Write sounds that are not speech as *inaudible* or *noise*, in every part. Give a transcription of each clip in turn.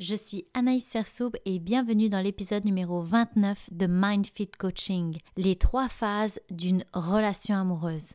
Je suis Anaïs Sersoub et bienvenue dans l'épisode numéro 29 de MindFit Coaching, les trois phases d'une relation amoureuse.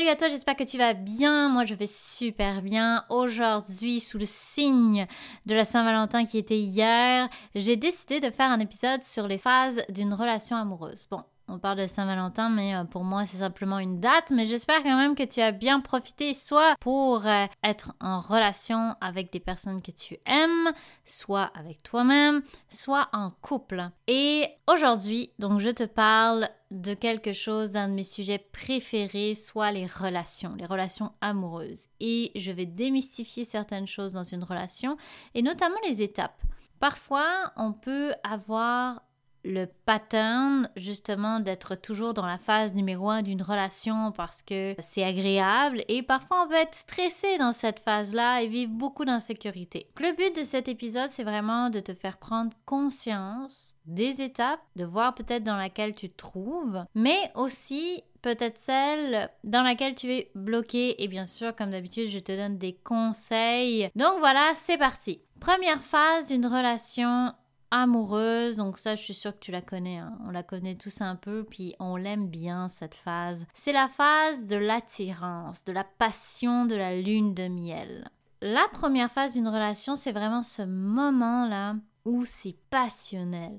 Salut à toi, j'espère que tu vas bien. Moi, je vais super bien. Aujourd'hui, sous le signe de la Saint-Valentin qui était hier, j'ai décidé de faire un épisode sur les phases d'une relation amoureuse. Bon, on parle de Saint-Valentin, mais euh, pour moi, c'est simplement une date. Mais j'espère quand même que tu as bien profité, soit pour euh, être en relation avec des personnes que tu aimes, soit avec toi-même, soit en couple. Et aujourd'hui, donc, je te parle de quelque chose d'un de mes sujets préférés, soit les relations, les relations amoureuses. Et je vais démystifier certaines choses dans une relation, et notamment les étapes. Parfois, on peut avoir le pattern justement d'être toujours dans la phase numéro un d'une relation parce que c'est agréable et parfois on peut être stressé dans cette phase-là et vivre beaucoup d'insécurité. Le but de cet épisode c'est vraiment de te faire prendre conscience des étapes, de voir peut-être dans laquelle tu te trouves, mais aussi peut-être celle dans laquelle tu es bloqué et bien sûr comme d'habitude je te donne des conseils. Donc voilà, c'est parti. Première phase d'une relation amoureuse, donc ça je suis sûre que tu la connais, hein. on la connaît tous un peu, puis on l'aime bien cette phase. C'est la phase de l'attirance, de la passion de la lune de miel. La première phase d'une relation, c'est vraiment ce moment-là où c'est passionnel,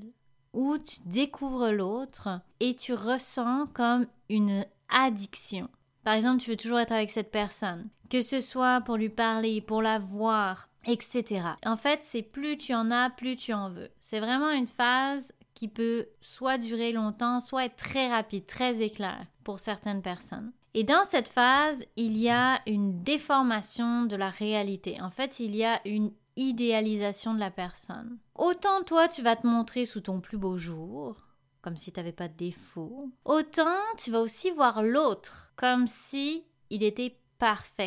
où tu découvres l'autre et tu ressens comme une addiction. Par exemple, tu veux toujours être avec cette personne, que ce soit pour lui parler, pour la voir, etc. En fait, c'est plus tu en as, plus tu en veux. C'est vraiment une phase qui peut soit durer longtemps, soit être très rapide, très éclair pour certaines personnes. Et dans cette phase, il y a une déformation de la réalité. En fait, il y a une idéalisation de la personne. Autant toi, tu vas te montrer sous ton plus beau jour, comme si tu n'avais pas de défaut, autant tu vas aussi voir l'autre comme si il était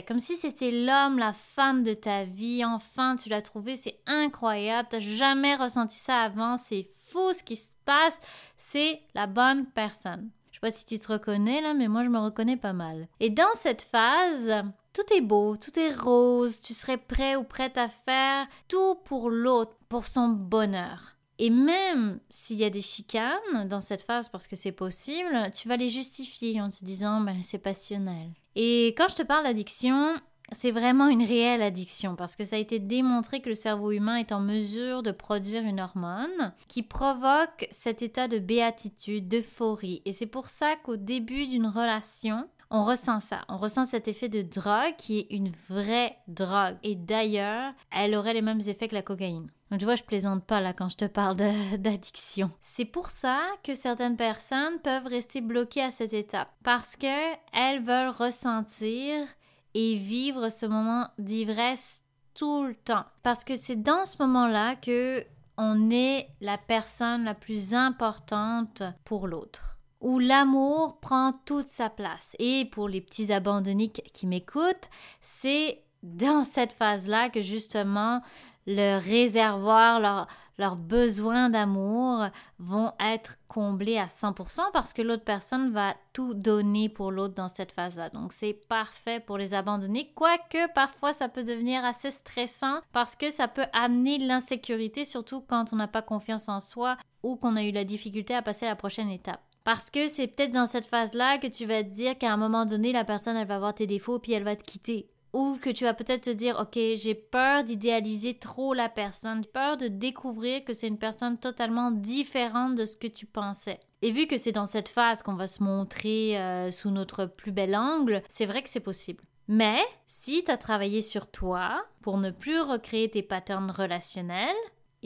comme si c'était l'homme, la femme de ta vie. Enfin, tu l'as trouvé, c'est incroyable. T'as jamais ressenti ça avant, c'est fou ce qui se passe. C'est la bonne personne. Je sais pas si tu te reconnais là, mais moi je me reconnais pas mal. Et dans cette phase, tout est beau, tout est rose, tu serais prêt ou prête à faire tout pour l'autre, pour son bonheur. Et même s'il y a des chicanes dans cette phase, parce que c'est possible, tu vas les justifier en te disant ben, c'est passionnel. Et quand je te parle d'addiction, c'est vraiment une réelle addiction parce que ça a été démontré que le cerveau humain est en mesure de produire une hormone qui provoque cet état de béatitude, d'euphorie. Et c'est pour ça qu'au début d'une relation, on ressent ça. On ressent cet effet de drogue qui est une vraie drogue. Et d'ailleurs, elle aurait les mêmes effets que la cocaïne. Donc tu vois, je plaisante pas là quand je te parle *laughs* d'addiction. C'est pour ça que certaines personnes peuvent rester bloquées à cette étape parce que elles veulent ressentir et vivre ce moment d'ivresse tout le temps. Parce que c'est dans ce moment-là que on est la personne la plus importante pour l'autre où l'amour prend toute sa place. Et pour les petits abandonnés qui m'écoutent, c'est dans cette phase-là que justement le réservoir, leurs besoins d'amour vont être comblés à 100% parce que l'autre personne va tout donner pour l'autre dans cette phase-là. Donc c'est parfait pour les abandonner, quoique parfois ça peut devenir assez stressant parce que ça peut amener l'insécurité, surtout quand on n'a pas confiance en soi ou qu'on a eu la difficulté à passer la prochaine étape. Parce que c'est peut-être dans cette phase-là que tu vas te dire qu'à un moment donné, la personne, elle va voir tes défauts puis elle va te quitter. Ou que tu vas peut-être te dire, OK, j'ai peur d'idéaliser trop la personne, j'ai peur de découvrir que c'est une personne totalement différente de ce que tu pensais. Et vu que c'est dans cette phase qu'on va se montrer euh, sous notre plus bel angle, c'est vrai que c'est possible. Mais si tu as travaillé sur toi pour ne plus recréer tes patterns relationnels,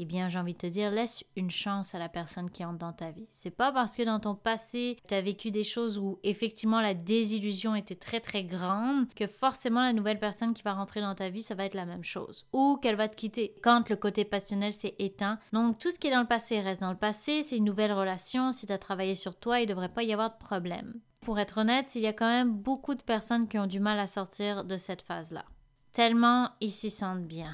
eh bien, j'ai envie de te dire, laisse une chance à la personne qui entre dans ta vie. C'est pas parce que dans ton passé, tu as vécu des choses où effectivement la désillusion était très très grande que forcément la nouvelle personne qui va rentrer dans ta vie, ça va être la même chose ou qu'elle va te quitter quand le côté passionnel s'est éteint. Donc, tout ce qui est dans le passé reste dans le passé, c'est une nouvelle relation. Si tu as travaillé sur toi, il devrait pas y avoir de problème. Pour être honnête, il y a quand même beaucoup de personnes qui ont du mal à sortir de cette phase-là. Tellement ils s'y sentent bien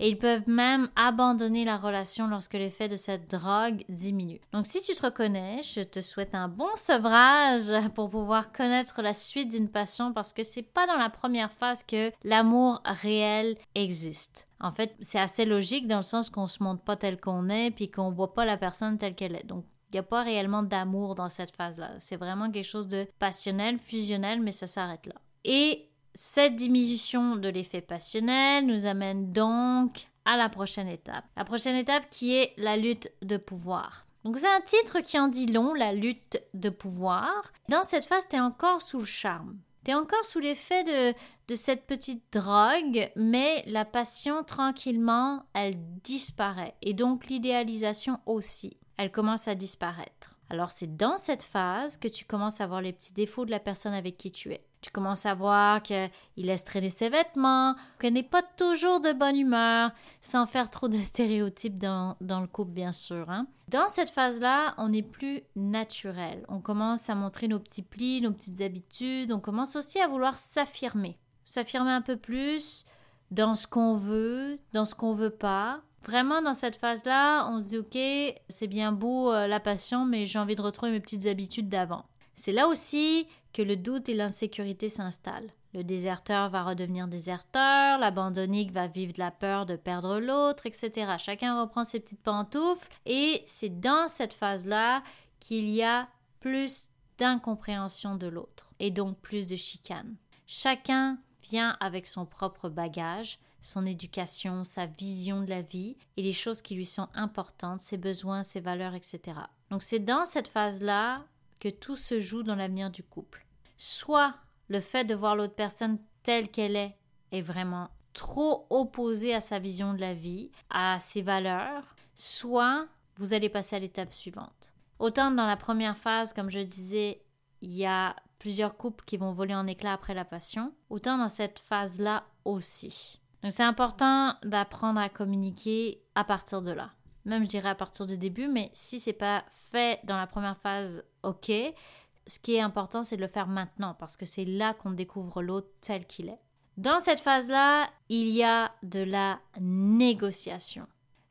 et ils peuvent même abandonner la relation lorsque l'effet de cette drogue diminue. Donc si tu te reconnais, je te souhaite un bon sevrage pour pouvoir connaître la suite d'une passion parce que c'est pas dans la première phase que l'amour réel existe. En fait, c'est assez logique dans le sens qu'on se montre pas tel qu'on est puis qu'on voit pas la personne telle qu'elle est. Donc il n'y a pas réellement d'amour dans cette phase-là. C'est vraiment quelque chose de passionnel, fusionnel, mais ça s'arrête là. Et cette diminution de l'effet passionnel nous amène donc à la prochaine étape. La prochaine étape qui est la lutte de pouvoir. Donc c'est un titre qui en dit long, la lutte de pouvoir. Dans cette phase, tu es encore sous le charme. Tu es encore sous l'effet de, de cette petite drogue, mais la passion, tranquillement, elle disparaît. Et donc l'idéalisation aussi, elle commence à disparaître. Alors c'est dans cette phase que tu commences à voir les petits défauts de la personne avec qui tu es. Tu commences à voir qu'il laisse traîner ses vêtements, qu'elle n'est pas toujours de bonne humeur, sans faire trop de stéréotypes dans, le couple, bien sûr. Hein. Dans cette phase-là, on n'est plus naturel. On commence à montrer nos petits plis, nos petites habitudes. On commence aussi à vouloir s'affirmer. S'affirmer un peu plus dans ce qu'on veut, dans ce qu'on veut pas. Vraiment, dans cette phase-là, on se dit, OK, c'est bien beau euh, la passion, mais j'ai envie de retrouver mes petites habitudes d'avant. C'est là aussi que le doute et l'insécurité s'installent. Le déserteur va redevenir déserteur, l'abandonnique va vivre de la peur de perdre l'autre, etc. Chacun reprend ses petites pantoufles et c'est dans cette phase-là qu'il y a plus d'incompréhension de l'autre et donc plus de chicane. Chacun vient avec son propre bagage, son éducation, sa vision de la vie et les choses qui lui sont importantes, ses besoins, ses valeurs, etc. Donc c'est dans cette phase-là que tout se joue dans l'avenir du couple. Soit le fait de voir l'autre personne telle qu'elle est est vraiment trop opposé à sa vision de la vie, à ses valeurs, soit vous allez passer à l'étape suivante. Autant dans la première phase, comme je disais, il y a plusieurs couples qui vont voler en éclats après la passion, autant dans cette phase-là aussi. Donc c'est important d'apprendre à communiquer à partir de là même je dirais à partir du début, mais si c'est pas fait dans la première phase, ok. Ce qui est important, c'est de le faire maintenant parce que c'est là qu'on découvre l'autre tel qu'il est. Dans cette phase-là, il y a de la négociation.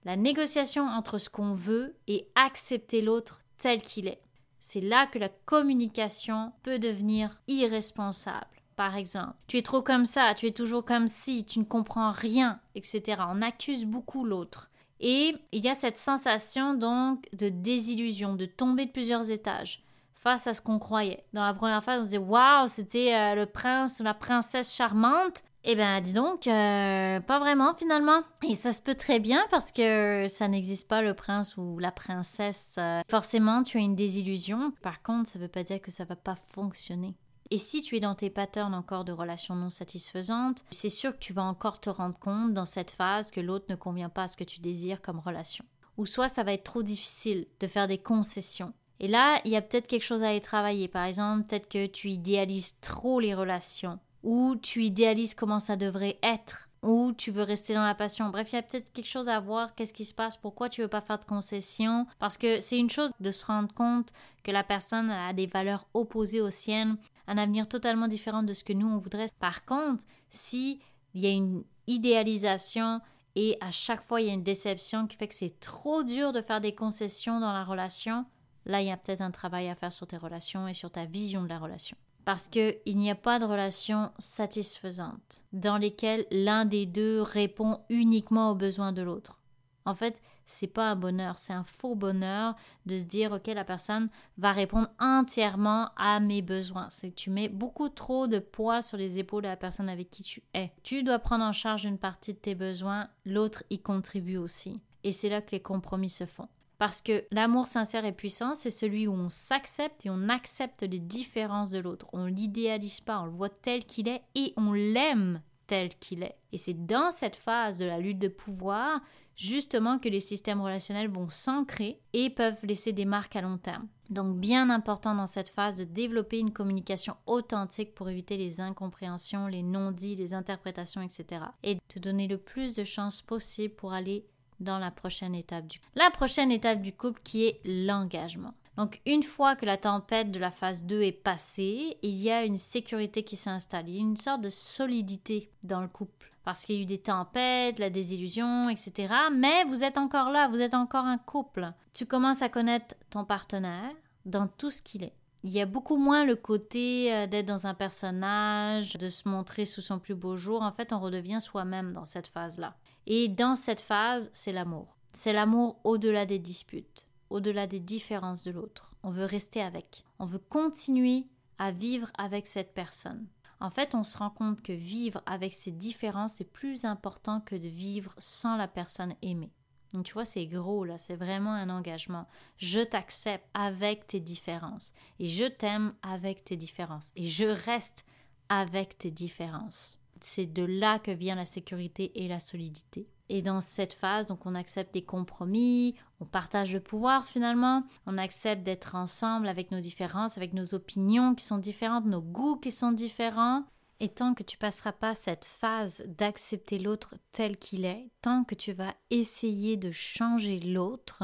La négociation entre ce qu'on veut et accepter l'autre tel qu'il est. C'est là que la communication peut devenir irresponsable. Par exemple, tu es trop comme ça, tu es toujours comme si, tu ne comprends rien, etc. On accuse beaucoup l'autre. Et il y a cette sensation donc de désillusion, de tomber de plusieurs étages face à ce qu'on croyait. Dans la première phase, on se disait waouh, c'était euh, le prince, la princesse charmante. Eh bien, dis donc, euh, pas vraiment finalement. Et ça se peut très bien parce que ça n'existe pas le prince ou la princesse. Euh, forcément, tu as une désillusion. Par contre, ça ne veut pas dire que ça va pas fonctionner. Et si tu es dans tes patterns encore de relations non satisfaisantes, c'est sûr que tu vas encore te rendre compte dans cette phase que l'autre ne convient pas à ce que tu désires comme relation. Ou soit ça va être trop difficile de faire des concessions. Et là, il y a peut-être quelque chose à y travailler. Par exemple, peut-être que tu idéalises trop les relations, ou tu idéalises comment ça devrait être, ou tu veux rester dans la passion. Bref, il y a peut-être quelque chose à voir, qu'est-ce qui se passe, pourquoi tu veux pas faire de concessions. Parce que c'est une chose de se rendre compte que la personne a des valeurs opposées aux siennes, un avenir totalement différent de ce que nous on voudrait. Par contre, si il y a une idéalisation et à chaque fois il y a une déception qui fait que c'est trop dur de faire des concessions dans la relation, là il y a peut-être un travail à faire sur tes relations et sur ta vision de la relation. Parce qu'il n'y a pas de relation satisfaisante dans lesquelles l'un des deux répond uniquement aux besoins de l'autre. En fait, c'est pas un bonheur, c'est un faux bonheur de se dire ok la personne va répondre entièrement à mes besoins. C'est tu mets beaucoup trop de poids sur les épaules de la personne avec qui tu es. Tu dois prendre en charge une partie de tes besoins, l'autre y contribue aussi. Et c'est là que les compromis se font. Parce que l'amour sincère et puissant, c'est celui où on s'accepte et on accepte les différences de l'autre. On l'idéalise pas, on le voit tel qu'il est et on l'aime tel qu'il est. Et c'est dans cette phase de la lutte de pouvoir justement que les systèmes relationnels vont s'ancrer et peuvent laisser des marques à long terme. Donc bien important dans cette phase de développer une communication authentique pour éviter les incompréhensions, les non-dits, les interprétations, etc. Et te donner le plus de chances possible pour aller dans la prochaine étape du La prochaine étape du couple qui est l'engagement. Donc une fois que la tempête de la phase 2 est passée, il y a une sécurité qui y a une sorte de solidité dans le couple. Parce qu'il y a eu des tempêtes, la désillusion, etc. Mais vous êtes encore là, vous êtes encore un couple. Tu commences à connaître ton partenaire dans tout ce qu'il est. Il y a beaucoup moins le côté euh, d'être dans un personnage, de se montrer sous son plus beau jour. En fait, on redevient soi-même dans cette phase-là. Et dans cette phase, c'est l'amour. C'est l'amour au-delà des disputes, au-delà des différences de l'autre. On veut rester avec. On veut continuer à vivre avec cette personne. En fait, on se rend compte que vivre avec ces différences est plus important que de vivre sans la personne aimée. Donc, tu vois, c'est gros, là, c'est vraiment un engagement. Je t'accepte avec tes différences et je t'aime avec tes différences et je reste avec tes différences c'est de là que vient la sécurité et la solidité. Et dans cette phase, donc on accepte des compromis, on partage le pouvoir finalement, on accepte d'être ensemble avec nos différences, avec nos opinions qui sont différentes, nos goûts qui sont différents. Et tant que tu passeras pas cette phase d'accepter l'autre tel qu'il est, tant que tu vas essayer de changer l'autre,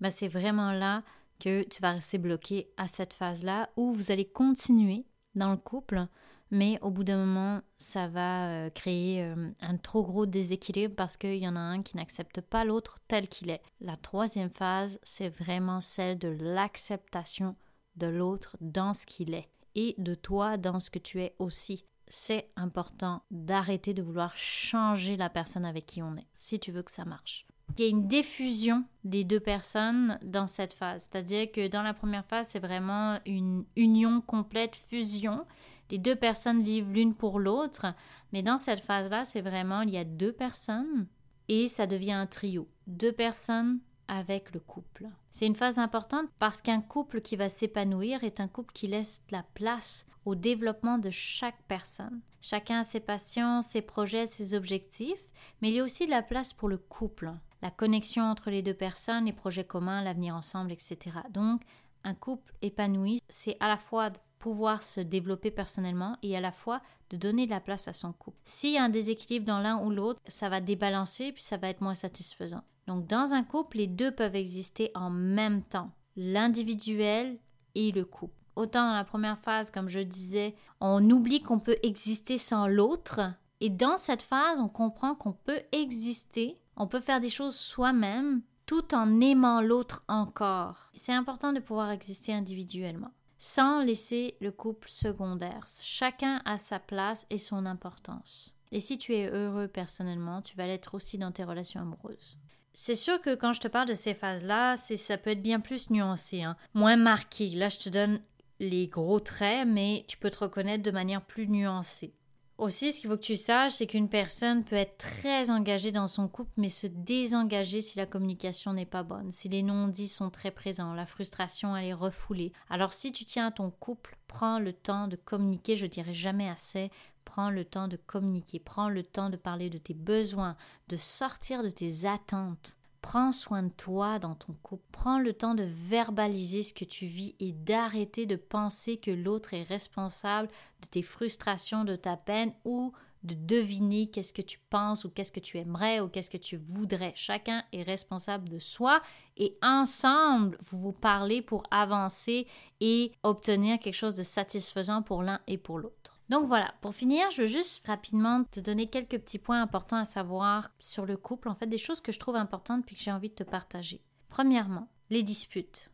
ben c'est vraiment là que tu vas rester bloqué à cette phase-là où vous allez continuer dans le couple mais au bout d'un moment, ça va euh, créer euh, un trop gros déséquilibre parce qu'il y en a un qui n'accepte pas l'autre tel qu'il est. La troisième phase, c'est vraiment celle de l'acceptation de l'autre dans ce qu'il est et de toi dans ce que tu es aussi. C'est important d'arrêter de vouloir changer la personne avec qui on est, si tu veux que ça marche. Il y a une diffusion des deux personnes dans cette phase. C'est-à-dire que dans la première phase, c'est vraiment une union complète, fusion. Les deux personnes vivent l'une pour l'autre, mais dans cette phase-là, c'est vraiment, il y a deux personnes et ça devient un trio. Deux personnes avec le couple. C'est une phase importante parce qu'un couple qui va s'épanouir est un couple qui laisse la place au développement de chaque personne. Chacun a ses passions, ses projets, ses objectifs, mais il y a aussi de la place pour le couple, la connexion entre les deux personnes, les projets communs, l'avenir ensemble, etc. Donc, un couple épanoui, c'est à la fois pouvoir se développer personnellement et à la fois de donner de la place à son couple. S'il y a un déséquilibre dans l'un ou l'autre, ça va débalancer puis ça va être moins satisfaisant. Donc dans un couple, les deux peuvent exister en même temps, l'individuel et le couple. Autant dans la première phase, comme je disais, on oublie qu'on peut exister sans l'autre et dans cette phase, on comprend qu'on peut exister, on peut faire des choses soi-même tout en aimant l'autre encore. C'est important de pouvoir exister individuellement sans laisser le couple secondaire. Chacun a sa place et son importance. Et si tu es heureux personnellement, tu vas l'être aussi dans tes relations amoureuses. C'est sûr que quand je te parle de ces phases-là, ça peut être bien plus nuancé, hein. moins marqué. Là, je te donne les gros traits, mais tu peux te reconnaître de manière plus nuancée. Aussi, ce qu'il faut que tu saches, c'est qu'une personne peut être très engagée dans son couple, mais se désengager si la communication n'est pas bonne, si les non-dits sont très présents, la frustration, elle est refoulée. Alors, si tu tiens à ton couple, prends le temps de communiquer, je dirais jamais assez, prends le temps de communiquer, prends le temps de parler de tes besoins, de sortir de tes attentes. Prends soin de toi dans ton couple. Prends le temps de verbaliser ce que tu vis et d'arrêter de penser que l'autre est responsable de tes frustrations, de ta peine ou de deviner qu'est-ce que tu penses ou qu'est-ce que tu aimerais ou qu'est-ce que tu voudrais. Chacun est responsable de soi et ensemble, vous vous parlez pour avancer et obtenir quelque chose de satisfaisant pour l'un et pour l'autre. Donc voilà, pour finir, je veux juste rapidement te donner quelques petits points importants à savoir sur le couple, en fait des choses que je trouve importantes puis que j'ai envie de te partager. Premièrement, les disputes.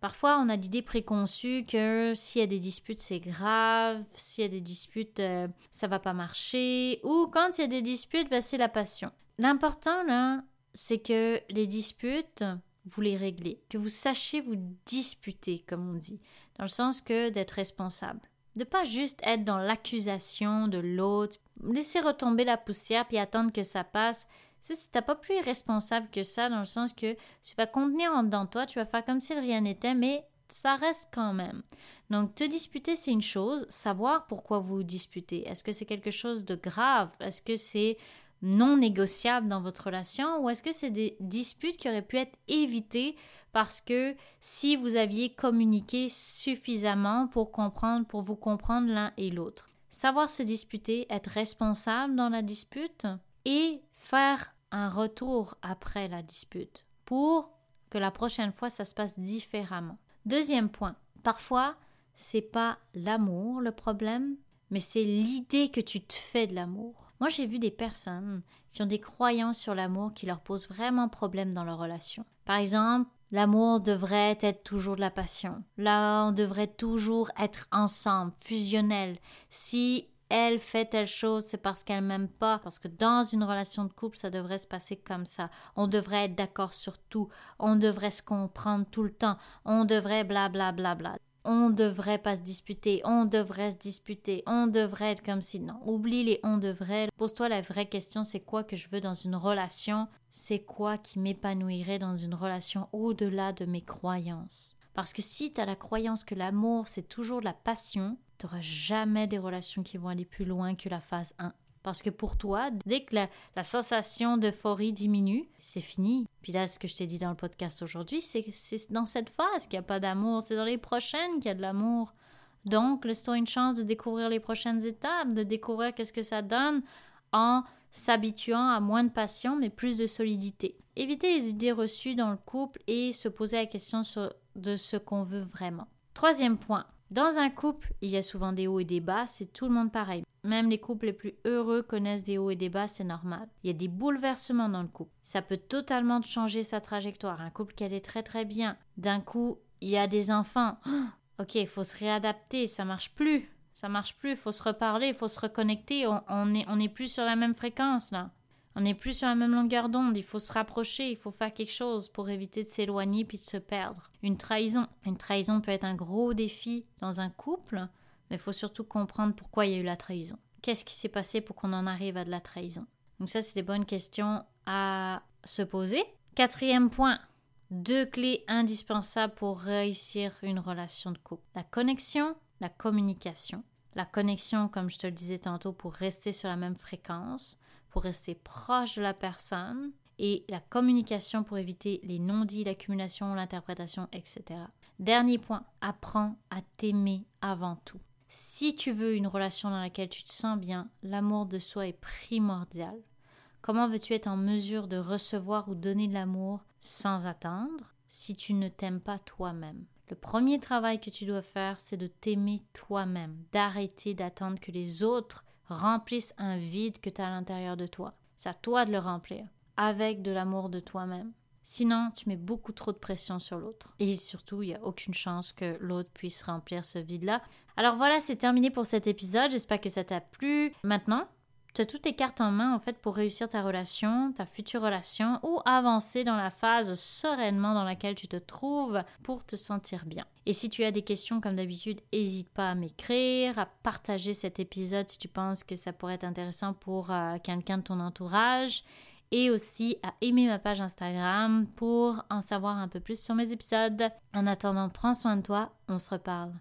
Parfois, on a l'idée préconçue que s'il y a des disputes, c'est grave, s'il y a des disputes, euh, ça va pas marcher, ou quand il y a des disputes, ben, c'est la passion. L'important, là, c'est que les disputes, vous les réglez, que vous sachiez vous disputer, comme on dit, dans le sens que d'être responsable de pas juste être dans l'accusation de l'autre, laisser retomber la poussière puis attendre que ça passe, tu n'es pas plus irresponsable que ça, dans le sens que tu vas contenir en dedans de toi, tu vas faire comme si rien n'était, mais ça reste quand même. Donc, te disputer, c'est une chose. Savoir pourquoi vous disputez. Est-ce que c'est quelque chose de grave? Est-ce que c'est non négociable dans votre relation? Ou est-ce que c'est des disputes qui auraient pu être évitées parce que si vous aviez communiqué suffisamment pour comprendre, pour vous comprendre l'un et l'autre. Savoir se disputer, être responsable dans la dispute et faire un retour après la dispute pour que la prochaine fois ça se passe différemment. Deuxième point, parfois c'est pas l'amour le problème, mais c'est l'idée que tu te fais de l'amour. Moi, j'ai vu des personnes qui ont des croyances sur l'amour qui leur posent vraiment problème dans leur relation. Par exemple, l'amour devrait être toujours de la passion. Là, on devrait toujours être ensemble, fusionnel. Si elle fait telle chose, c'est parce qu'elle m'aime pas. Parce que dans une relation de couple, ça devrait se passer comme ça. On devrait être d'accord sur tout. On devrait se comprendre tout le temps. On devrait bla bla bla bla on devrait pas se disputer, on devrait se disputer, on devrait être comme si. Non, oublie les on devrait. Pose-toi la vraie question c'est quoi que je veux dans une relation? C'est quoi qui m'épanouirait dans une relation au-delà de mes croyances? Parce que si tu as la croyance que l'amour c'est toujours la passion, tu n'auras jamais des relations qui vont aller plus loin que la phase 1. Parce que pour toi, dès que la, sensation d'euphorie diminue, c'est fini. Puis là, ce que je t'ai dit dans le podcast aujourd'hui, c'est que c'est dans cette phase qu'il n'y a pas d'amour, c'est dans les prochaines qu'il y a de l'amour. Donc, laisse-toi une chance de découvrir les prochaines étapes, de découvrir qu'est-ce que ça donne en s'habituant à moins de passion, mais plus de solidité. Éviter les idées reçues dans le couple et se poser la question de ce qu'on veut vraiment. Troisième point, dans un couple, il y a souvent des hauts et des bas, c'est tout le monde pareil. Même les couples les plus heureux connaissent des hauts et des bas, c'est normal. Il y a des bouleversements dans le couple. Ça peut totalement changer sa trajectoire. Un couple qui allait très très bien, d'un coup, il y a des enfants. *gasps* ok, il faut se réadapter, ça marche plus. Ça marche plus, il faut se reparler, il faut se reconnecter. On, n'est on est plus sur la même fréquence là. On n'est plus sur la même longueur d'onde, il faut se rapprocher, il faut faire quelque chose pour éviter de s'éloigner puis de se perdre. Une trahison. Une trahison peut être un gros défi dans un couple, mais il faut surtout comprendre pourquoi il y a eu la trahison. Qu'est-ce qui s'est passé pour qu'on en arrive à de la trahison? Donc ça, c'est des bonnes questions à se poser. Quatrième point, deux clés indispensables pour réussir une relation de couple. La connexion, la communication. La connexion, comme je te le disais tantôt, pour rester sur la même fréquence pour rester proche de la personne et la communication pour éviter les non-dits, l'accumulation, l'interprétation, etc. Dernier point, apprends à t'aimer avant tout. Si tu veux une relation dans laquelle tu te sens bien, l'amour de soi est primordial. Comment veux-tu être en mesure de recevoir ou donner de l'amour sans attendre si tu ne t'aimes pas toi-même? Le premier travail que tu dois faire, c'est de t'aimer toi-même, d'arrêter d'attendre que les autres remplissent un vide que tu as à l'intérieur de toi. C'est à toi de le remplir avec de l'amour de toi-même. Sinon, tu mets beaucoup trop de pression sur l'autre. Et surtout, il n'y a aucune chance que l'autre puisse remplir ce vide-là. Alors voilà, c'est terminé pour cet épisode. J'espère que ça t'a plu. Maintenant, tu as toutes tes cartes en main en fait pour réussir ta relation, ta future relation ou avancer dans la phase sereinement dans laquelle tu te trouves pour te sentir bien. Et si tu as des questions comme d'habitude, n'hésite pas à m'écrire, à partager cet épisode si tu penses que ça pourrait être intéressant pour euh, quelqu'un de ton entourage et aussi à aimer ma page Instagram pour en savoir un peu plus sur mes épisodes. En attendant, prends soin de toi, on se reparle.